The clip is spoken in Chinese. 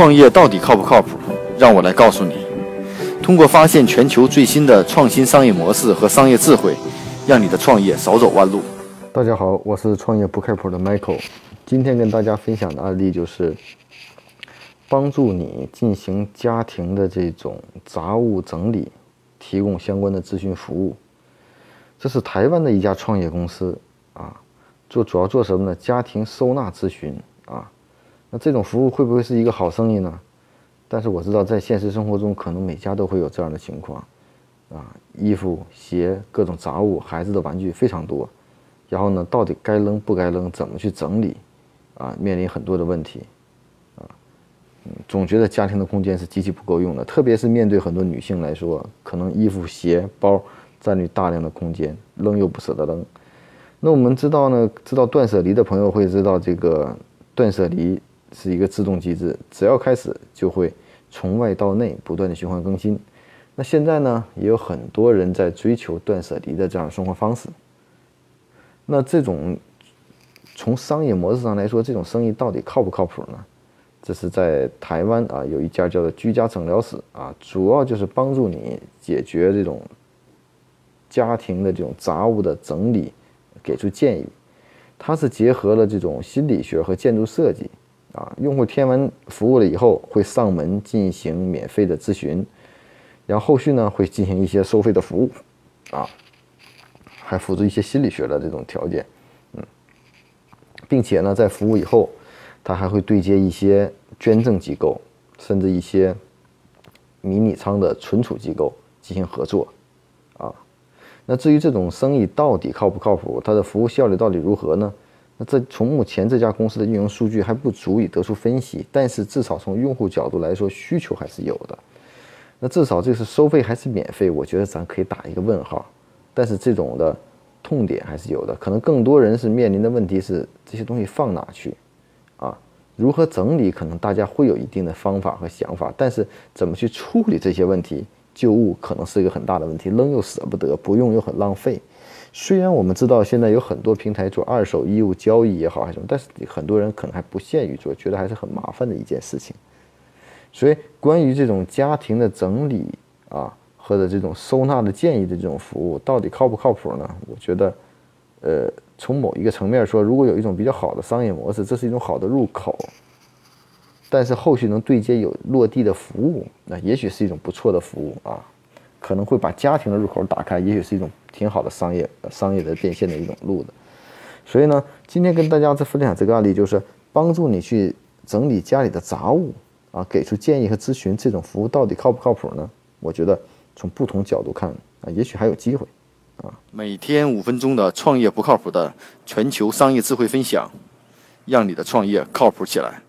创业到底靠不靠谱？让我来告诉你。通过发现全球最新的创新商业模式和商业智慧，让你的创业少走弯路。大家好，我是创业不靠谱的 Michael。今天跟大家分享的案例就是帮助你进行家庭的这种杂物整理，提供相关的咨询服务。这是台湾的一家创业公司啊，做主要做什么呢？家庭收纳咨询啊。那这种服务会不会是一个好生意呢？但是我知道，在现实生活中，可能每家都会有这样的情况，啊，衣服、鞋、各种杂物、孩子的玩具非常多，然后呢，到底该扔不该扔，怎么去整理，啊，面临很多的问题，啊，嗯，总觉得家庭的空间是极其不够用的，特别是面对很多女性来说，可能衣服、鞋、包占据大量的空间，扔又不舍得扔。那我们知道呢，知道断舍离的朋友会知道这个断舍离。是一个自动机制，只要开始就会从外到内不断的循环更新。那现在呢，也有很多人在追求断舍离的这样的生活方式。那这种从商业模式上来说，这种生意到底靠不靠谱呢？这是在台湾啊，有一家叫做居家诊疗室啊，主要就是帮助你解决这种家庭的这种杂物的整理，给出建议。它是结合了这种心理学和建筑设计。啊，用户填完服务了以后，会上门进行免费的咨询，然后后续呢会进行一些收费的服务，啊，还辅助一些心理学的这种条件，嗯，并且呢在服务以后，他还会对接一些捐赠机构，甚至一些迷你仓的存储机构进行合作，啊，那至于这种生意到底靠不靠谱，它的服务效率到底如何呢？那这从目前这家公司的运营数据还不足以得出分析，但是至少从用户角度来说，需求还是有的。那至少这是收费还是免费，我觉得咱可以打一个问号。但是这种的痛点还是有的，可能更多人是面临的问题是这些东西放哪去啊？如何整理？可能大家会有一定的方法和想法，但是怎么去处理这些问题？旧物可能是一个很大的问题，扔又舍不得，不用又很浪费。虽然我们知道现在有很多平台做二手衣物交易也好还是什么，但是很多人可能还不屑于做，觉得还是很麻烦的一件事情。所以，关于这种家庭的整理啊，或者这种收纳的建议的这种服务，到底靠不靠谱呢？我觉得，呃，从某一个层面说，如果有一种比较好的商业模式，这是一种好的入口。但是后续能对接有落地的服务，那也许是一种不错的服务啊。可能会把家庭的入口打开，也许是一种挺好的商业、商业的变现的一种路的。所以呢，今天跟大家再分享这个案例，就是帮助你去整理家里的杂物啊，给出建议和咨询，这种服务到底靠不靠谱呢？我觉得从不同角度看啊，也许还有机会啊。每天五分钟的创业不靠谱的全球商业智慧分享，让你的创业靠谱起来。